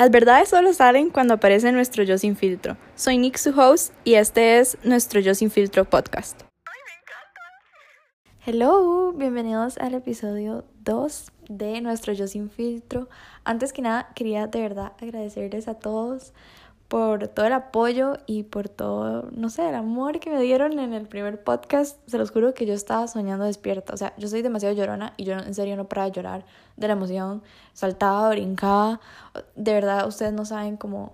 Las verdades solo salen cuando aparece nuestro yo sin filtro. Soy Nick, su host, y este es nuestro yo sin filtro podcast. Hello, bienvenidos al episodio 2 de nuestro yo sin filtro. Antes que nada, quería de verdad agradecerles a todos por todo el apoyo y por todo, no sé, el amor que me dieron en el primer podcast. Se los juro que yo estaba soñando despierta. O sea, yo soy demasiado llorona y yo en serio no paraba de llorar de la emoción. Saltaba, brincaba. De verdad, ustedes no saben como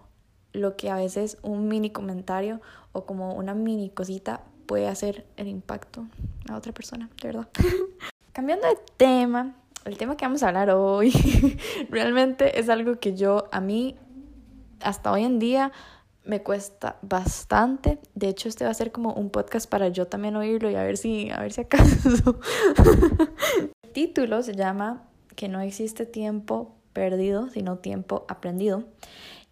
lo que a veces un mini comentario o como una mini cosita puede hacer el impacto a otra persona, de verdad. Cambiando de tema, el tema que vamos a hablar hoy realmente es algo que yo, a mí, hasta hoy en día me cuesta bastante. De hecho, este va a ser como un podcast para yo también oírlo y a ver si, a ver si acaso. El título se llama Que no existe tiempo perdido, sino tiempo aprendido.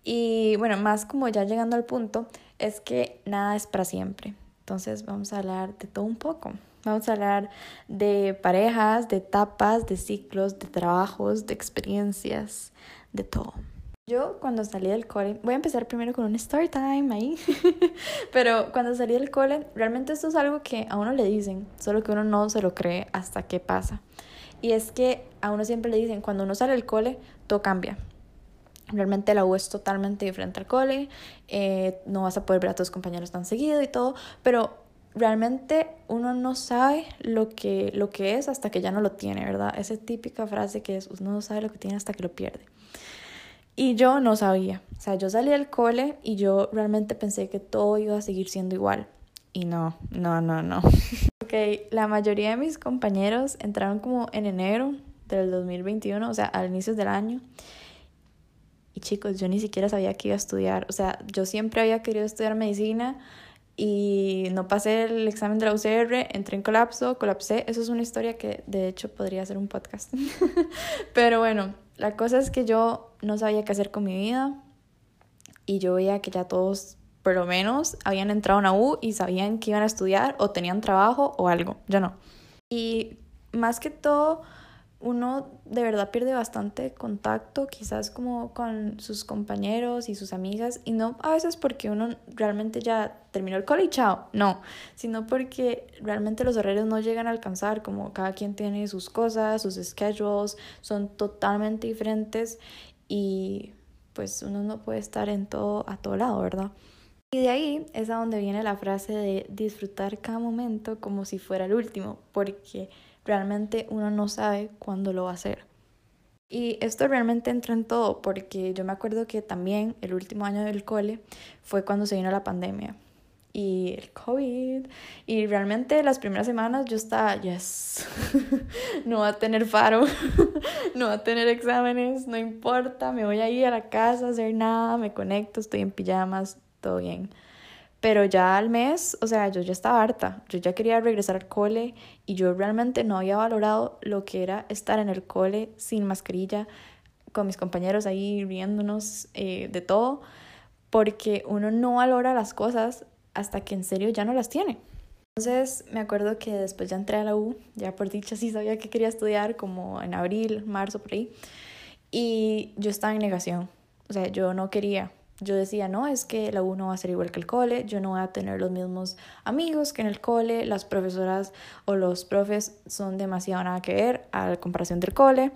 Y bueno, más como ya llegando al punto, es que nada es para siempre. Entonces vamos a hablar de todo un poco. Vamos a hablar de parejas, de etapas, de ciclos, de trabajos, de experiencias, de todo. Yo cuando salí del cole, voy a empezar primero con un story time ahí, pero cuando salí del cole, realmente esto es algo que a uno le dicen, solo que uno no se lo cree hasta que pasa. Y es que a uno siempre le dicen, cuando uno sale del cole, todo cambia. Realmente la U es totalmente diferente al cole, eh, no vas a poder ver a tus compañeros tan seguido y todo, pero realmente uno no sabe lo que, lo que es hasta que ya no lo tiene, ¿verdad? Esa típica frase que es, uno no sabe lo que tiene hasta que lo pierde. Y yo no sabía. O sea, yo salí del cole y yo realmente pensé que todo iba a seguir siendo igual. Y no, no, no, no. ok, la mayoría de mis compañeros entraron como en enero del 2021, o sea, al inicio del año. Y chicos, yo ni siquiera sabía que iba a estudiar. O sea, yo siempre había querido estudiar medicina y no pasé el examen de la UCR, entré en colapso, colapsé. Eso es una historia que de hecho podría ser un podcast. Pero bueno, la cosa es que yo no sabía qué hacer con mi vida y yo veía que ya todos, por lo menos, habían entrado a U y sabían que iban a estudiar o tenían trabajo o algo. Yo no. Y más que todo, uno de verdad pierde bastante contacto, quizás como con sus compañeros y sus amigas, y no a veces porque uno realmente ya terminó el cole chao, no, sino porque realmente los horarios no llegan a alcanzar, como cada quien tiene sus cosas, sus schedules, son totalmente diferentes y pues uno no puede estar en todo, a todo lado, ¿verdad? Y de ahí es a donde viene la frase de disfrutar cada momento como si fuera el último, porque realmente uno no sabe cuándo lo va a hacer. Y esto realmente entra en todo, porque yo me acuerdo que también el último año del cole fue cuando se vino la pandemia y el COVID. Y realmente las primeras semanas yo estaba, yes, no va a tener faro, no va a tener exámenes, no importa, me voy a ir a la casa a hacer nada, me conecto, estoy en pijamas, todo bien. Pero ya al mes, o sea, yo ya estaba harta, yo ya quería regresar al cole y yo realmente no había valorado lo que era estar en el cole sin mascarilla, con mis compañeros ahí riéndonos eh, de todo, porque uno no valora las cosas hasta que en serio ya no las tiene. Entonces me acuerdo que después ya entré a la U, ya por dicha sí sabía que quería estudiar, como en abril, marzo, por ahí, y yo estaba en negación, o sea, yo no quería, yo decía, no, es que la U no va a ser igual que el cole, yo no voy a tener los mismos amigos que en el cole, las profesoras o los profes son demasiado nada que ver a la comparación del cole.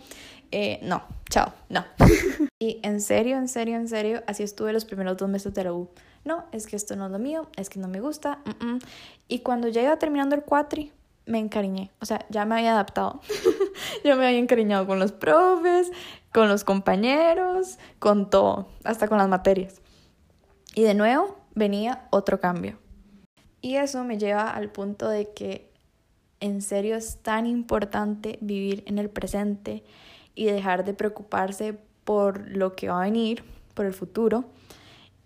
Eh, no, chao, no. y en serio, en serio, en serio, así estuve los primeros dos meses de la U. No, es que esto no es lo mío, es que no me gusta. Y cuando ya iba terminando el cuatri, me encariñé. O sea, ya me había adaptado. yo me había encariñado con los profes, con los compañeros, con todo, hasta con las materias. Y de nuevo venía otro cambio. Y eso me lleva al punto de que en serio es tan importante vivir en el presente y dejar de preocuparse por lo que va a venir, por el futuro,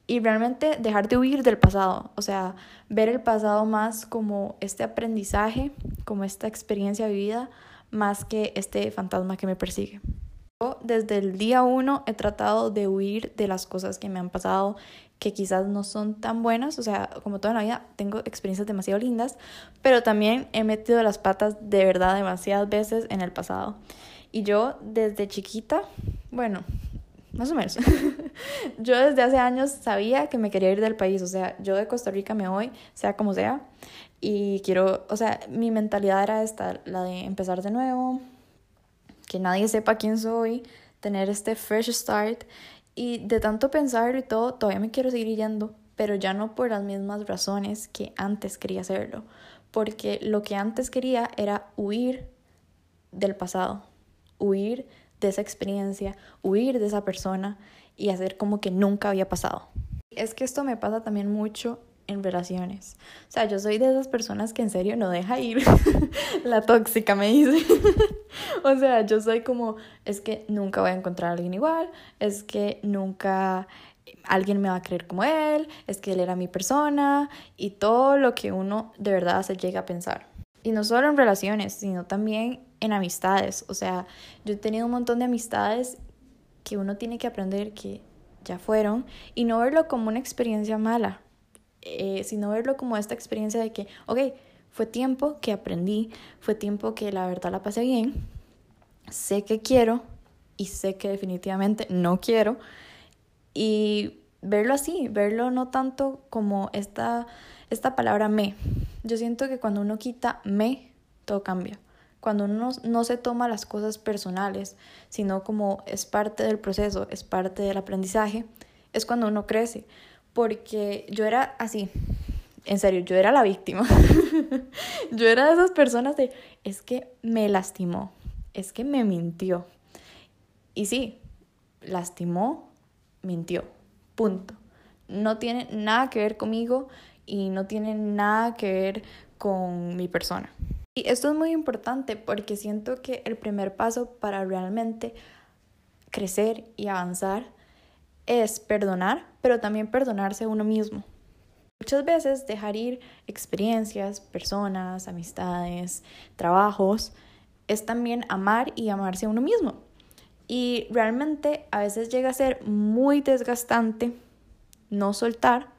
y realmente dejar de huir del pasado, o sea, ver el pasado más como este aprendizaje, como esta experiencia vivida, más que este fantasma que me persigue. Yo desde el día uno he tratado de huir de las cosas que me han pasado, que quizás no son tan buenas, o sea, como toda la vida tengo experiencias demasiado lindas, pero también he metido las patas de verdad demasiadas veces en el pasado. Y yo desde chiquita, bueno, más o menos. yo desde hace años sabía que me quería ir del país, o sea, yo de Costa Rica me voy, sea como sea, y quiero, o sea, mi mentalidad era esta, la de empezar de nuevo, que nadie sepa quién soy, tener este fresh start, y de tanto pensarlo y todo, todavía me quiero seguir yendo, pero ya no por las mismas razones que antes quería hacerlo, porque lo que antes quería era huir del pasado, huir de esa experiencia, huir de esa persona y hacer como que nunca había pasado. Es que esto me pasa también mucho en relaciones. O sea, yo soy de esas personas que en serio no deja ir. la tóxica me dice. o sea, yo soy como, es que nunca voy a encontrar a alguien igual, es que nunca alguien me va a creer como él, es que él era mi persona y todo lo que uno de verdad se llega a pensar. Y no solo en relaciones, sino también en amistades. O sea, yo he tenido un montón de amistades que uno tiene que aprender que ya fueron y no verlo como una experiencia mala, eh, sino verlo como esta experiencia de que, ok, fue tiempo que aprendí, fue tiempo que la verdad la pasé bien, sé que quiero y sé que definitivamente no quiero y verlo así, verlo no tanto como esta, esta palabra me. Yo siento que cuando uno quita me, todo cambia. Cuando uno no se toma las cosas personales, sino como es parte del proceso, es parte del aprendizaje, es cuando uno crece. Porque yo era así, en serio, yo era la víctima. yo era de esas personas de, es que me lastimó, es que me mintió. Y sí, lastimó, mintió. Punto. No tiene nada que ver conmigo y no tiene nada que ver con mi persona. Y esto es muy importante porque siento que el primer paso para realmente crecer y avanzar es perdonar, pero también perdonarse a uno mismo. Muchas veces dejar ir experiencias, personas, amistades, trabajos, es también amar y amarse a uno mismo. Y realmente a veces llega a ser muy desgastante no soltar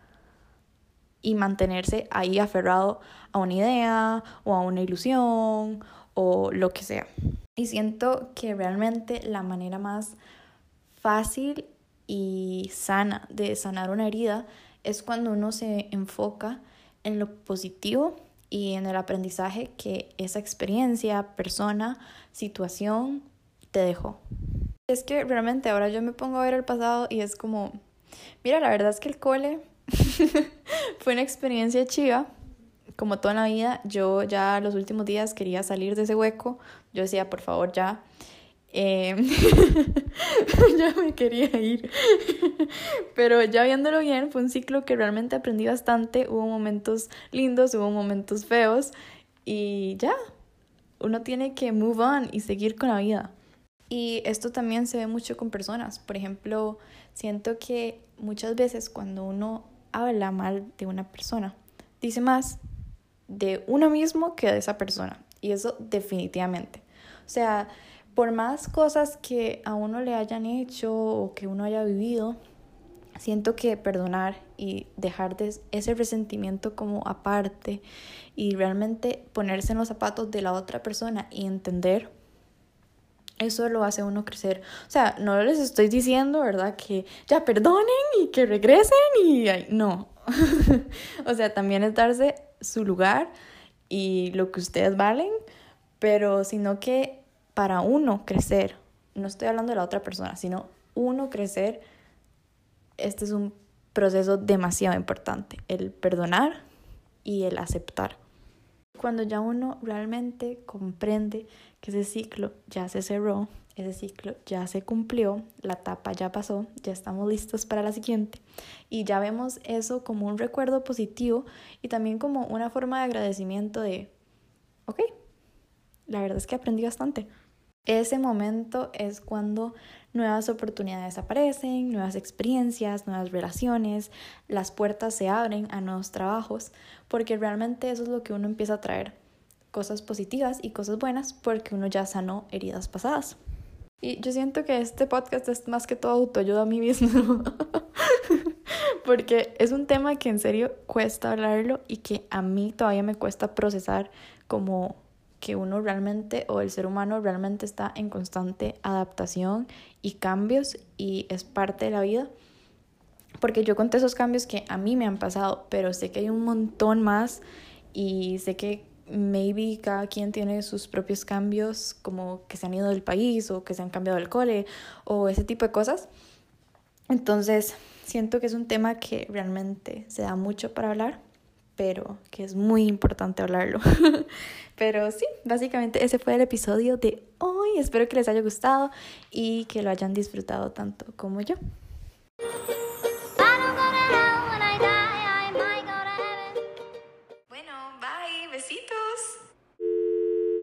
y mantenerse ahí aferrado a una idea o a una ilusión o lo que sea. Y siento que realmente la manera más fácil y sana de sanar una herida es cuando uno se enfoca en lo positivo y en el aprendizaje que esa experiencia, persona, situación te dejó. Es que realmente ahora yo me pongo a ver el pasado y es como, mira, la verdad es que el cole fue una experiencia chiva. Como toda la vida, yo ya los últimos días quería salir de ese hueco. Yo decía, por favor, ya. Eh, ya me quería ir. Pero ya viéndolo bien, fue un ciclo que realmente aprendí bastante. Hubo momentos lindos, hubo momentos feos. Y ya, uno tiene que move on y seguir con la vida. Y esto también se ve mucho con personas. Por ejemplo, siento que muchas veces cuando uno habla mal de una persona, dice más de uno mismo que de esa persona. Y eso definitivamente. O sea, por más cosas que a uno le hayan hecho o que uno haya vivido, siento que perdonar y dejar de ese resentimiento como aparte y realmente ponerse en los zapatos de la otra persona y entender eso lo hace uno crecer. O sea, no les estoy diciendo, ¿verdad? Que ya perdonen y que regresen y no. o sea, también es darse su lugar y lo que ustedes valen, pero sino que para uno crecer, no estoy hablando de la otra persona, sino uno crecer, este es un proceso demasiado importante, el perdonar y el aceptar. Cuando ya uno realmente comprende que ese ciclo ya se cerró, ese ciclo ya se cumplió, la etapa ya pasó, ya estamos listos para la siguiente y ya vemos eso como un recuerdo positivo y también como una forma de agradecimiento de, ok, la verdad es que aprendí bastante. Ese momento es cuando nuevas oportunidades aparecen, nuevas experiencias, nuevas relaciones, las puertas se abren a nuevos trabajos, porque realmente eso es lo que uno empieza a traer cosas positivas y cosas buenas porque uno ya sanó heridas pasadas. Y yo siento que este podcast es más que todo autoayuda a mí mismo. porque es un tema que en serio cuesta hablarlo y que a mí todavía me cuesta procesar como que uno realmente o el ser humano realmente está en constante adaptación y cambios y es parte de la vida. Porque yo conté esos cambios que a mí me han pasado, pero sé que hay un montón más y sé que maybe cada quien tiene sus propios cambios, como que se han ido del país o que se han cambiado el cole o ese tipo de cosas. Entonces, siento que es un tema que realmente se da mucho para hablar, pero que es muy importante hablarlo. pero sí, básicamente ese fue el episodio de hoy. Espero que les haya gustado y que lo hayan disfrutado tanto como yo.